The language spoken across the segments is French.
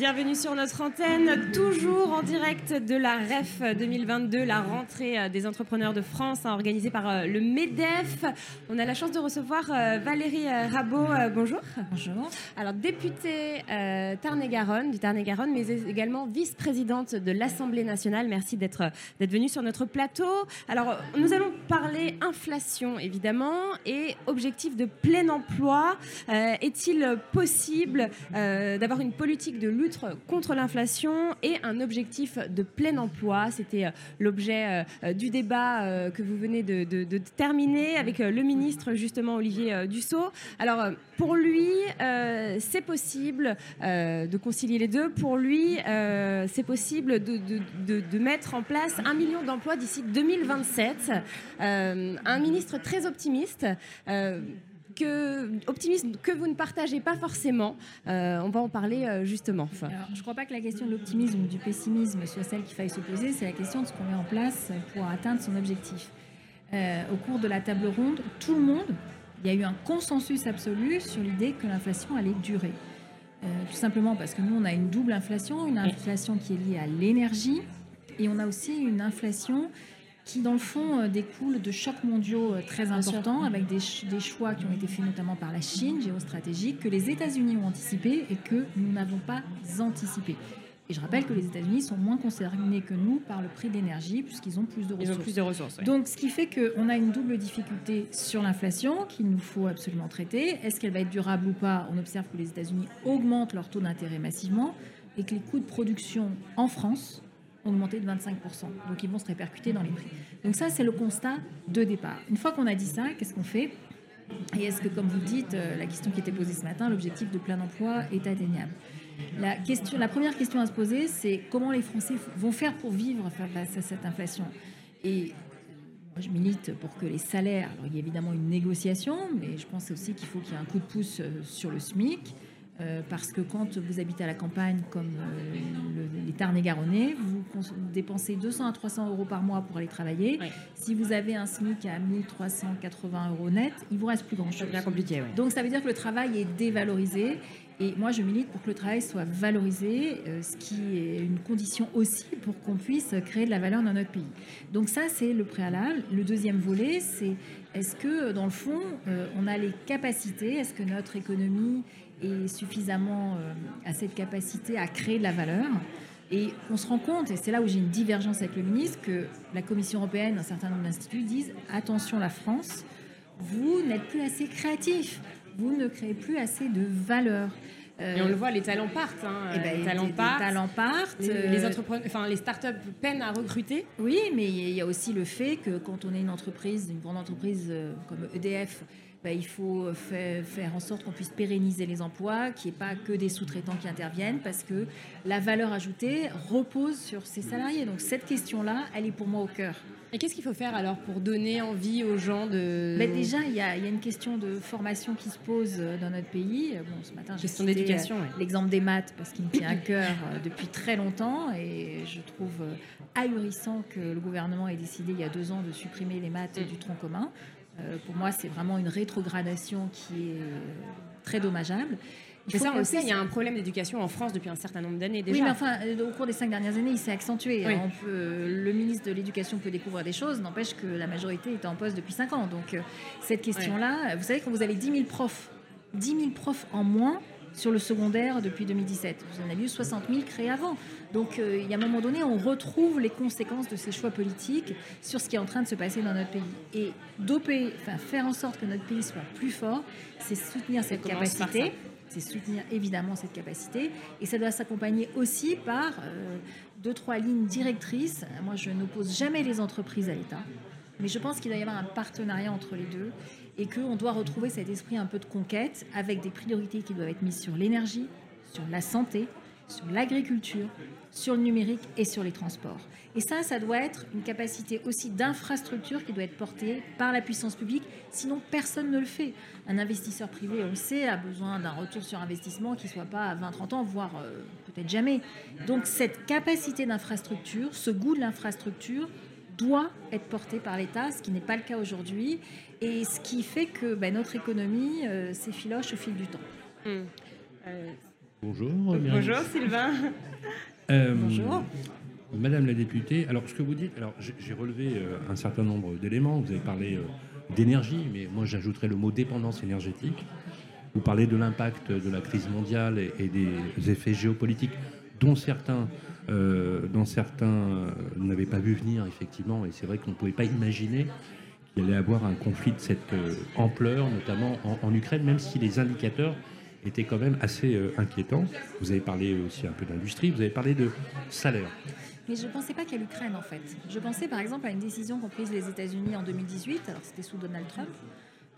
Bienvenue sur notre antenne, toujours en direct de la REF 2022, la rentrée euh, des entrepreneurs de France, hein, organisée par euh, le MEDEF. On a la chance de recevoir euh, Valérie Rabot. bonjour. Bonjour. Alors, députée Tarn-et-Garonne, du Tarn-et-Garonne, mais également vice-présidente de l'Assemblée nationale. Merci d'être venue sur notre plateau. Alors, nous allons parler inflation, évidemment, et objectif de plein emploi. Est-il possible d'avoir une politique de lutte contre l'inflation et un objectif de plein emploi. C'était euh, l'objet euh, euh, du débat que vous venez de, terminer avec le ministre, justement, Olivier Dussault. Alors, pour lui, c'est possible de concilier les deux. Pour lui, c'est possible de, mettre en place un million d'emplois d'ici 2027. un ministre très optimiste que, optimisme que vous ne partagez pas forcément. Euh, on va en parler euh, justement. je ne crois pas que la question de l'optimisme ou du pessimisme soit celle qu'il faille se poser, c'est la question de ce qu'on met en place pour atteindre son objectif. Euh, au cours de la table ronde, tout le monde, il y a eu un consensus absolu sur l'idée que l'inflation allait durer. tout simplement parce que nous, on a une double inflation, une inflation qui est liée à l'énergie, et on a aussi une inflation qui, dans le fond, euh, découle de chocs mondiaux euh, très importants, avec des, choix qui ont été faits notamment par la Chine, géostratégique, que les États-Unis ont anticipé et que nous n'avons pas anticipé. Et je rappelle que les États-Unis sont moins concernés que nous par le prix d'énergie, puisqu'ils ont plus de ressources. Ils ont plus de ressources Donc, ce qui fait qu'on a une double difficulté sur l'inflation qu'il nous faut absolument traiter. Est-ce qu'elle va être durable ou pas? On observe que les États-Unis augmentent leur taux d'intérêt massivement et que les coûts de production en France augmenter de 25%. Donc ils vont se répercuter dans les prix. Donc ça, c'est le constat de départ. Une fois qu'on a dit ça, qu'est-ce qu'on fait? Et est-ce que, comme vous dites, euh, la question qui était posée ce matin, l'objectif de plein emploi est atteignable? La, question, la première question à se poser, c'est comment les Français vont faire pour vivre face à cette inflation? Et je milite pour que les salaires, alors il y a évidemment une négociation, mais je pense aussi qu'il faut qu'il y ait un coup de pouce euh, sur le SMIC. Euh, parce que quand vous habitez à la campagne comme euh, les Tarn-et-Garonnais, vous, dépensez 200 à 300 euros par mois pour aller travailler. Si vous avez un SMIC à 1380 euros net, il vous reste plus grand-chose. C'est bien compliqué. Donc ça veut dire que le travail est dévalorisé. Et moi, je milite pour que le travail soit valorisé, euh, ce qui est une condition aussi pour qu'on puisse créer de la valeur dans notre pays. Donc ça, c'est le préalable. Le deuxième volet, c'est est-ce que, dans le fond, on a les capacités, est-ce que notre économie et suffisamment euh, à cette capacité à créer de la valeur. Et on se rend compte, et c'est là où j'ai une divergence avec le ministre, que la Commission européenne, un certain nombre d'instituts disent attention la France, vous n'êtes plus assez créatif, vous ne créez plus assez de valeur. Euh, et on le voit, les talents partent. Hein. Eh ben, les, talents partent. talents partent. Les, les, euh, enfin, les startups peinent à recruter. Oui, mais il y a aussi le fait que quand on est une entreprise, une grande entreprise comme EDF, bah, il faut faire, en sorte qu'on puisse pérenniser les emplois, qu'il n'y ait pas que des sous-traitants qui interviennent, parce que la valeur ajoutée repose sur ces salariés. Donc cette question-là, elle est pour moi au cœur. Et qu'est-ce qu'il faut faire alors pour donner envie aux gens de... Mais déjà, il y, a, une question de formation qui se pose euh, dans notre pays. Bon, ce matin, j'ai cité d'éducation, euh, l'exemple des maths parce qu'il me tient à cœur euh, depuis très longtemps et je trouve ahurissant que le gouvernement ait décidé il y a deux ans de supprimer les maths du tronc commun. Euh, pour moi, c'est vraiment une rétrogradation qui est très dommageable. Il ça, on il y a un problème d'éducation en France depuis un certain nombre d'années déjà. Oui, mais enfin, euh, au cours des cinq dernières années, il s'est accentué. On peut, le ministre de l'Éducation peut découvrir des choses, n'empêche que la majorité est en poste depuis cinq ans. Donc, euh, cette question-là, vous savez, quand vous avez 10 000 profs, 10 000 profs en moins, sur le secondaire depuis 2017. Vous en avez eu 60 000 créés avant. Donc euh, il y a un moment donné, on retrouve les conséquences de ces choix politiques sur ce qui est en train de se passer dans notre pays. Et doper, enfin faire en sorte que notre pays soit plus fort, c'est soutenir cette capacité. C'est soutenir évidemment cette capacité. Et ça doit s'accompagner aussi par euh, deux, trois lignes directrices. Moi, je n'oppose jamais les entreprises à l'État. Mais je pense qu'il doit y avoir un partenariat entre les deux et qu'on doit retrouver cet esprit un peu de conquête avec des priorités qui doivent être mises sur l'énergie, sur la santé, sur l'agriculture, sur le numérique et sur les transports. Et ça, ça doit être une capacité aussi d'infrastructure qui doit être portée par la puissance publique, sinon personne ne le fait. Un investisseur privé, on le sait, a besoin d'un retour sur investissement qui ne soit pas à 20-30 ans, voire euh, peut-être jamais. Donc cette capacité d'infrastructure, ce goût de l'infrastructure, doit être porté par l'État, ce qui n'est pas le cas aujourd'hui, et ce qui fait que ben, notre économie euh, s'effiloche au fil du temps. Hum. Euh, Bonjour. bonjour Sylvain. Euh, Bonjour. Madame la députée, alors ce que vous dites, alors j'ai j'ai relevé euh, un certain nombre d'éléments. Vous avez parlé euh, d'énergie, mais moi j'ajouterais le mot dépendance énergétique. Vous parlez de l'impact de la crise mondiale et, et des effets géopolitiques dont certains, euh, dont certains euh, n'avaient pas vu venir effectivement. Et c'est vrai qu'on ne pouvait pas imaginer qu'il allait avoir un conflit de cette euh, ampleur, notamment en, Ukraine, même si les indicateurs étaient quand même assez inquiétants. Vous avez parlé aussi un peu d'industrie, vous avez parlé de salaire. Mais je ne pensais pas qu'à l'Ukraine, en fait. Je pensais par exemple à une décision qu'ont prise les États-Unis en 2018, alors c'était sous Donald Trump,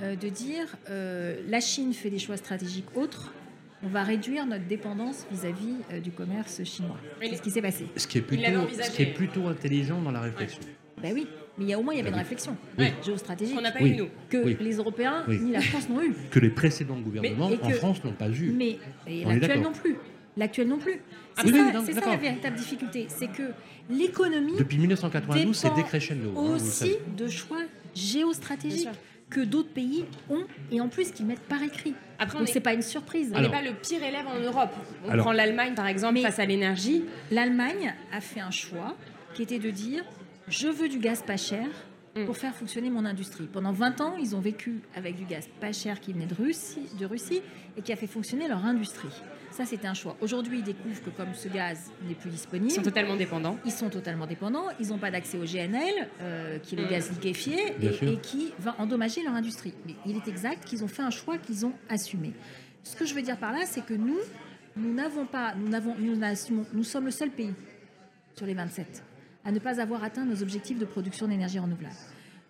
de dire la Chine fait des choix stratégiques autres, on va réduire notre dépendance vis-à-vis euh, du commerce chinois. C'est ce qui s'est passé. Ce qui est plutôt, envisagé. ce qui est plutôt intelligent dans la réflexion. Ben oui, mais il y a, au moins il y avait une Oui. réflexion Oui. géostratégique Qu'on n'a pas Oui. eu nous. que Oui. les Européens Oui. ni la France n'ont eu. Que les précédents gouvernements Mais- en que- France n'ont pas eu. Mais l'actuel non plus. L'actuel non plus. C'est ça, la véritable difficulté, c'est que l'économie Depuis 1992, c'est décrescendo. hein, aussi de choix géostratégiques que d'autres pays ont et en plus qu'ils mettent par écrit. Après, on Donc est- c'est pas une surprise. On n'est pas le pire élève en Europe. On Alors- prend l'Allemagne par exemple Mais- face à l'énergie. L'Allemagne a fait un choix qui était de dire je veux du gaz pas cher. Pour faire fonctionner mon industrie. Pendant 20 ans, ils ont vécu avec du gaz pas cher qui venait de Russie, de Russie et qui a fait fonctionner leur industrie. Ça, c'était un choix. Aujourd'hui, ils découvrent que comme ce gaz n'est plus Ils disponible, sont totalement dépendants. ils sont totalement dépendants, ils n'ont pas d'accès au GNL, euh, qui est le Mm. gaz liquéfié, et, qui va endommager leur industrie. Mais il est exact qu'ils ont fait un choix qu'ils ont assumé. Ce que je veux dire par là, c'est que nous, nous n'avons pas, nous n'avons, nous nous sommes le seul pays sur les 27 à ne pas avoir atteint nos objectifs de production d'énergie renouvelable.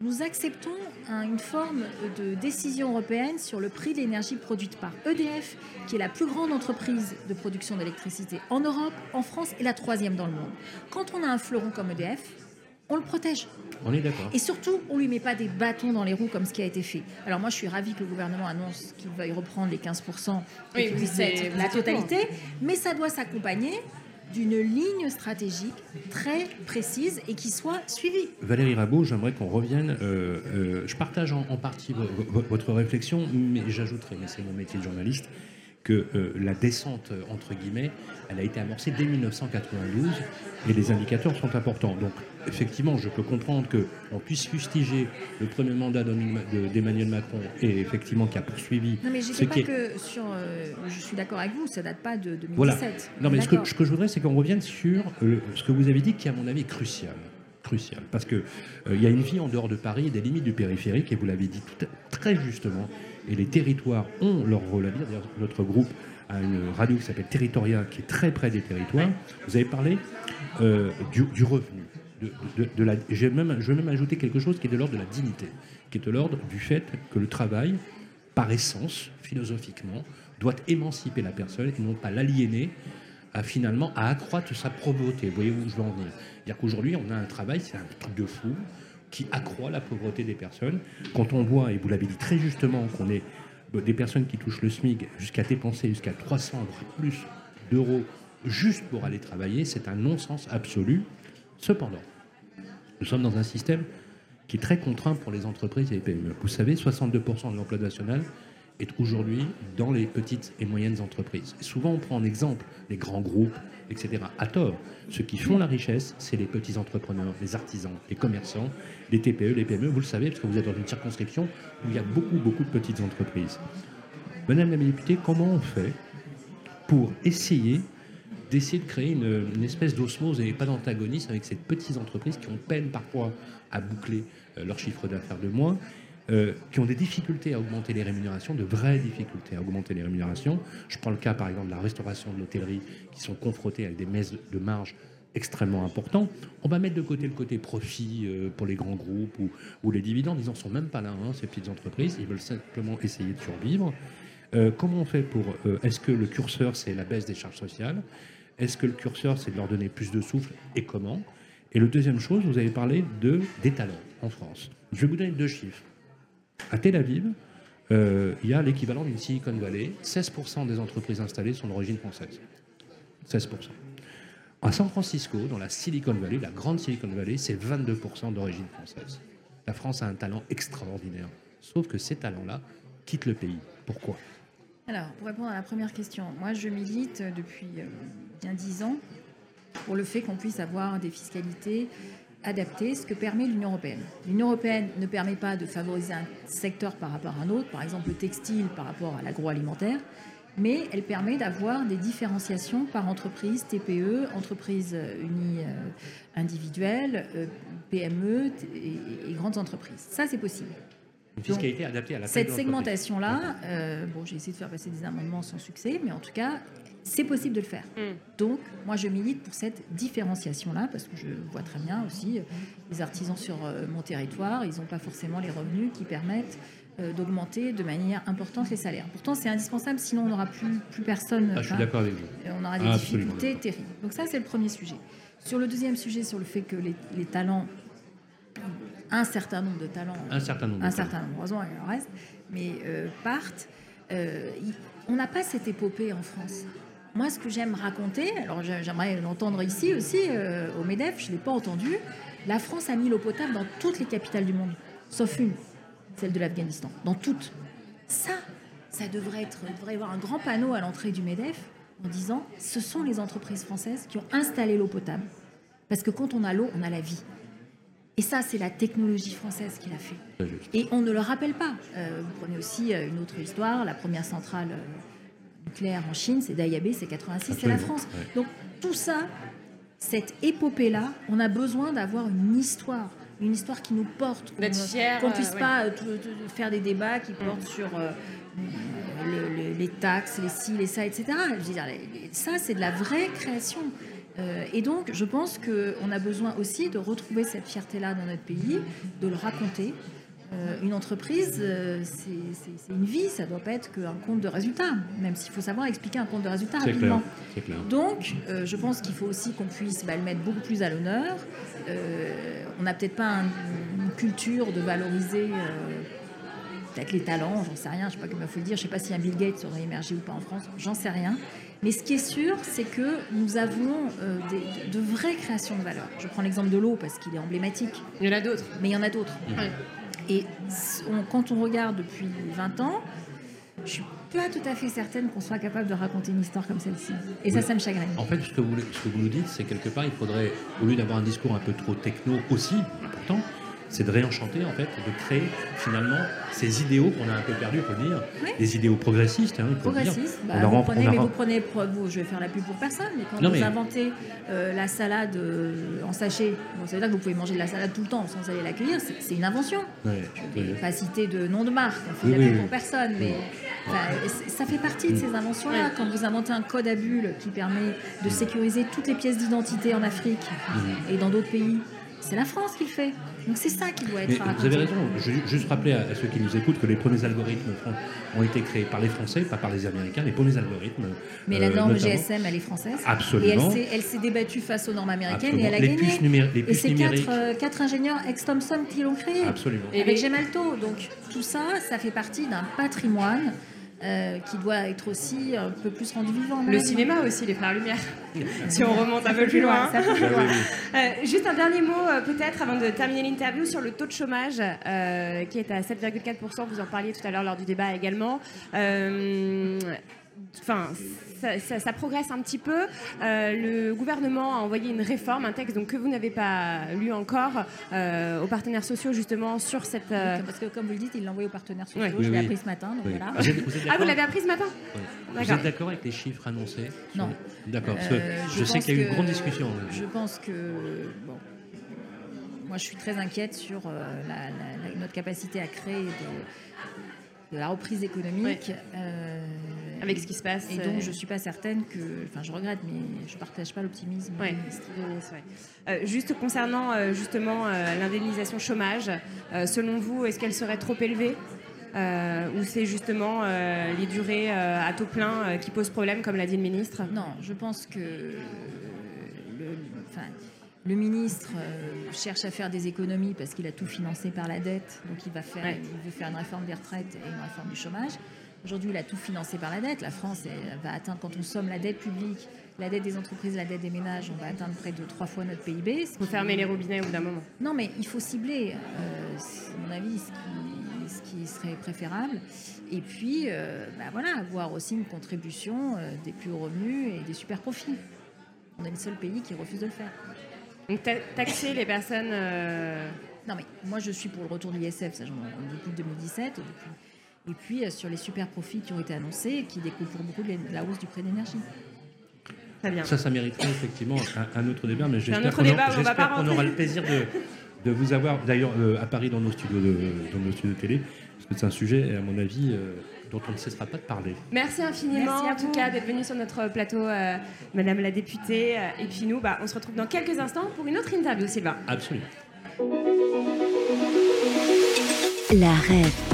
Nous acceptons un- une forme de décision européenne sur le prix de l'énergie produite par EDF, qui est la plus grande entreprise de production d'électricité en Europe, en France et la troisième dans le monde. Quand on a un fleuron comme EDF, on le protège. On est d'accord. Et surtout, on lui met pas des bâtons dans les roues comme ce qui a été fait. Alors moi, je suis ravie que le gouvernement annonce qu'il veuille reprendre les 15% et Oui, la totalité, mais ça doit s'accompagner d'une ligne stratégique très précise et qui soit suivie. Valérie Rabault, j'aimerais qu'on revienne. euh, euh, je partage en, en partie vo- vo- votre réflexion, mais j'ajouterai, mais c'est mon métier de journaliste, que euh, la descente, euh, entre guillemets, elle a été amorcée dès 1992 et les indicateurs sont importants. Donc, effectivement, je peux comprendre qu'on puisse fustiger le premier mandat d'Emmanuel- de- d'Emmanuel Macron et effectivement qui a poursuivi. Non, mais je ce sais pas qui est- que sur. euh, je suis d'accord avec vous, ça date pas de 2017. Voilà. Non, mais ce que, ce que je voudrais, c'est qu'on revienne sur euh, ce que vous avez dit, qui, à mon avis, est crucial. Crucial. Parce qu'il il y a une vie en dehors de Paris et des limites du périphérique, et vous l'avez dit tout à- très justement, et les territoires ont leur rôle à dire. D'ailleurs, notre groupe a une radio qui s'appelle Territoria, qui est très près des territoires. Vous avez parlé euh, du, du revenu. De, de- de la, j'ai même, je vais même ajouter quelque chose qui est de l'ordre de la dignité, qui est de l'ordre du fait que le travail, par essence, philosophiquement, doit émanciper la personne et non pas l'aliéner à finalement à accroître sa pauvreté. Vous voyez où je veux en venir C'est-à-dire qu'aujourd'hui, on a un travail, c'est un truc de fou, qui accroît la pauvreté des personnes. Quand on voit, et vous l'avez dit très justement, qu'on est des personnes qui touchent le SMIC jusqu'à dépenser jusqu'à 300 voire plus d'euros juste pour aller travailler, c'est un non-sens absolu. Cependant, nous sommes dans un système qui est très contraint pour les entreprises et les PME. Vous savez, 62% de l'emploi national est aujourd'hui dans les petites et moyennes entreprises. Souvent, on prend en exemple les grands groupes, etc. À tort. Ceux qui font la richesse, c'est les petits entrepreneurs, les artisans, les commerçants, les TPE, les PME. Vous le savez, parce que vous êtes dans une circonscription où il y a beaucoup, beaucoup de petites entreprises. Madame la députée, comment on fait pour essayer d'essayer de créer une, une espèce d'osmose et pas d'antagonisme avec ces petites entreprises qui ont peine parfois à boucler euh, leur chiffre d'affaires de moins, euh, qui ont des difficultés à augmenter les rémunérations, de vraies difficultés à augmenter les rémunérations. Je prends le cas par exemple de la restauration, de l'hôtellerie, qui sont confrontés avec des messes de marge extrêmement importants. On va mettre de côté le côté profit euh, pour les grands groupes ou, les dividendes. Ils n'en sont même pas là, hein, ces petites entreprises. Ils veulent simplement essayer de survivre. Euh, comment on fait pour... Est-ce que le curseur, c'est la baisse des charges sociales? Est-ce que le curseur, c'est de leur donner plus de souffle et comment? Et le deuxième chose, vous avez parlé de, des talents en France. Je vais vous donner deux chiffres. À Tel Aviv, euh, il y a l'équivalent d'une Silicon Valley. 16% des entreprises installées sont d'origine française. 16%. À San Francisco, dans la Silicon Valley, la grande Silicon Valley, c'est 22% d'origine française. La France a un talent extraordinaire. Sauf que ces talents-là quittent le pays. Pourquoi? Alors, pour répondre à la première question, moi je milite depuis euh, bien dix ans pour le fait qu'on puisse avoir des fiscalités adaptées, ce que permet l'Union européenne. L'Union européenne ne permet pas de favoriser un secteur par rapport à un autre, par exemple le textile par rapport à l'agroalimentaire, mais elle permet d'avoir des différenciations par entreprise, TPE, entreprise unie euh, individuelle, euh, PME et, et grandes entreprises. Ça, c'est possible. Une fiscalité adaptée à la Cette segmentation-là, euh, bon, j'ai essayé de faire passer des amendements sans succès, mais en tout cas, c'est possible de le faire. Mm. Donc, moi, je milite pour cette différenciation-là, parce que je vois très bien aussi euh, les artisans sur euh, mon territoire, ils n'ont pas forcément les revenus qui permettent euh, d'augmenter de manière importante les salaires. Pourtant, c'est indispensable, sinon on n'aura plus, plus personne. Ah, je suis enfin, d'accord avec vous. on aura des Absolument difficultés terribles. Donc ça, c'est le premier sujet. Sur le deuxième sujet, sur le fait que les, les talents, un certain nombre de talents, Un certain nombre. de un talents. certain nombre, heureusement, il en reste, mais euh, partent. euh, on n'a pas cette épopée en France. Moi, ce que j'aime raconter, alors j'ai- j'aimerais l'entendre ici aussi, euh, au MEDEF, je ne l'ai pas entendu, la France a mis l'eau potable dans toutes les capitales du monde, sauf une, celle de l'Afghanistan, dans toutes. Ça, ça devrait être, il devrait y avoir un grand panneau à l'entrée du MEDEF en disant ce sont les entreprises françaises qui ont installé l'eau potable. Parce que quand on a l'eau, on a la vie. Et ça, c'est la technologie française qui l'a fait. Et on ne le rappelle pas. Euh, vous prenez aussi euh, une autre histoire, la première centrale euh, nucléaire en Chine, c'est Dayabé, c'est 86, c'est la France. ouais. Donc tout ça, cette épopée-là, on a besoin d'avoir une histoire, une histoire qui nous porte, qu'on D'être ne- euh, puisse ouais. pas euh, faire des débats qui portent sur euh, le- le- les taxes, les ci, les ça, etc. Je veux dire, les- les- ça, c'est de la vraie création. Euh, et donc, je pense qu'on a besoin aussi de retrouver cette fierté-là dans notre pays, de le raconter. Euh, une entreprise, euh, c'est une vie, ça ne doit pas être qu'un compte de résultats, même s'il faut savoir expliquer un compte de clair. rapidement. C'est clair. Donc, euh, je pense qu'il faut aussi qu'on puisse bah, le mettre beaucoup plus à l'honneur. Euh, on n'a peut-être pas un- une culture de valoriser euh, peut-être les talents, j'en sais rien, je sais pas comment il faut le dire, je sais pas si un Bill Gates aurait émergé ou pas en France, j'en sais rien. Mais ce qui est sûr, c'est que nous avons euh, des- de vraies créations de valeur. Je prends l'exemple de l'eau parce qu'il est emblématique, Il y en a d'autres. mais il y en a d'autres. Ouais. Et on- quand on regarde depuis 20 ans, je suis pas tout à fait certaine qu'on soit capable de raconter une histoire comme celle-ci. Et ça, ça me chagrine. En fait, ce que vous, ce que vous nous dites, c'est quelque part, il faudrait, au lieu d'avoir un discours un peu trop techno aussi, important, c'est de réenchanter, en fait, de créer finalement ces idéaux qu'on a un peu perdus, il faut le dire, Oui. des idéaux progressistes, hein, il faut le dire. Progressiste. Bah, vous prenez, mais vous prenez, vous, je vais faire la pub pour personne, mais quand Non, vous mais- inventez euh, la salade euh, en sachet, bon, ça veut dire que vous pouvez manger de la salade tout le temps sans aller la cueillir, c'est une invention. Je ne vais pas citer de nom de marque, on fait Oui, la oui, pub oui. pour personne, mais c'est- ça fait partie de ces inventions-là. Quand vous inventez un code à bulles qui permet de sécuriser toutes les pièces d'identité en Afrique et dans d'autres pays, c'est la France qui le fait. Donc c'est ça qui doit être Mais raconté. vous avez raison, je vais juste rappeler à, à ceux qui nous écoutent que les premiers algorithmes ont été créés par les Français, pas par les Américains, les premiers algorithmes. Mais la euh, norme notamment. GSM, elle est française. Absolument. Et elle s'est- débattue face aux normes américaines Absolument. et elle a les gagné. puces, Et c'est quatre, euh, quatre ingénieurs ex-Thomson qui l'ont créé. Absolument. Et avec les- Gemalto. Donc tout ça, ça fait partie d'un patrimoine euh, qui doit être aussi un peu plus rendu vivant. Le cinéma aussi, les frères Lumière. si on remonte un peu plus loin. Ça fait plus loin. Euh, juste un dernier mot euh, peut-être avant de terminer l'interview sur le taux de chômage euh, qui est à 7,4%. Vous en parliez tout à l'heure lors du débat également. Euh, Enfin, ça, ça- ça progresse un petit peu. Euh, le gouvernement a envoyé une réforme, un texte donc, que vous n'avez pas lu encore, euh, aux partenaires sociaux justement sur cette. euh, Parce que comme vous le dites, il l'a envoyé aux partenaires sociaux. Ouais. Je Oui, l'ai oui. appris ce matin, donc Oui. voilà. Vous êtes, vous êtes Ah, vous l'avez appris ce matin. Vous êtes d'accord avec les chiffres annoncés sur- Non. D'accord, parce que Euh, je, sais qu'il y a eu une grande discussion. Je pense que bon, moi je suis très inquiète sur euh, la- la- la- notre capacité à créer de, de la reprise économique. euh, Avec ce qui se passe. Et euh, donc je suis pas certaine que, enfin je regrette, mais je partage pas l'optimisme. Ouais. Euh, juste concernant euh, justement euh, l'indemnisation chômage, euh, selon vous, est-ce qu'elle serait trop élevée Ou c'est justement les durées à taux plein qui posent problème, comme l'a dit le ministre? Non, je pense que le ministre cherche à faire des économies parce qu'il a tout financé par la dette, donc il, va faire, il veut faire une réforme des retraites et une réforme du chômage. Aujourd'hui, il a tout financé par la dette. La France va atteindre, quand on somme la dette publique, la dette des entreprises, la dette des ménages, on va atteindre près de trois fois notre PIB. Il faut fermer les robinets au bout d'un moment. Non, mais il faut cibler, euh, à mon avis, ce qui, serait préférable. Et puis, euh, bah voilà, avoir aussi une contribution euh, des plus hauts revenus et des super profits. On est le seul pays qui refuse de le faire. Donc taxer les personnes... Non, mais moi, je suis pour le retour de l'ISF, ça j'en depuis 2017. Depuis et puis euh, sur les super profits qui ont été annoncés qui découlent pour beaucoup de la hausse du prix de l'énergie. Ça, ça mériterait effectivement un, autre débat, mais j'espère qu'on aura, le plaisir de, vous avoir d'ailleurs euh, à Paris dans nos studios de, dans nos studios de télé, parce que c'est un sujet, à mon avis, euh, dont on ne cessera pas de parler. Merci infiniment, en tout cas, d'être venu sur notre plateau, Madame la députée. Et puis nous, bah, on se retrouve dans quelques instants pour une autre interview, Sylvain. Absolument. La rêve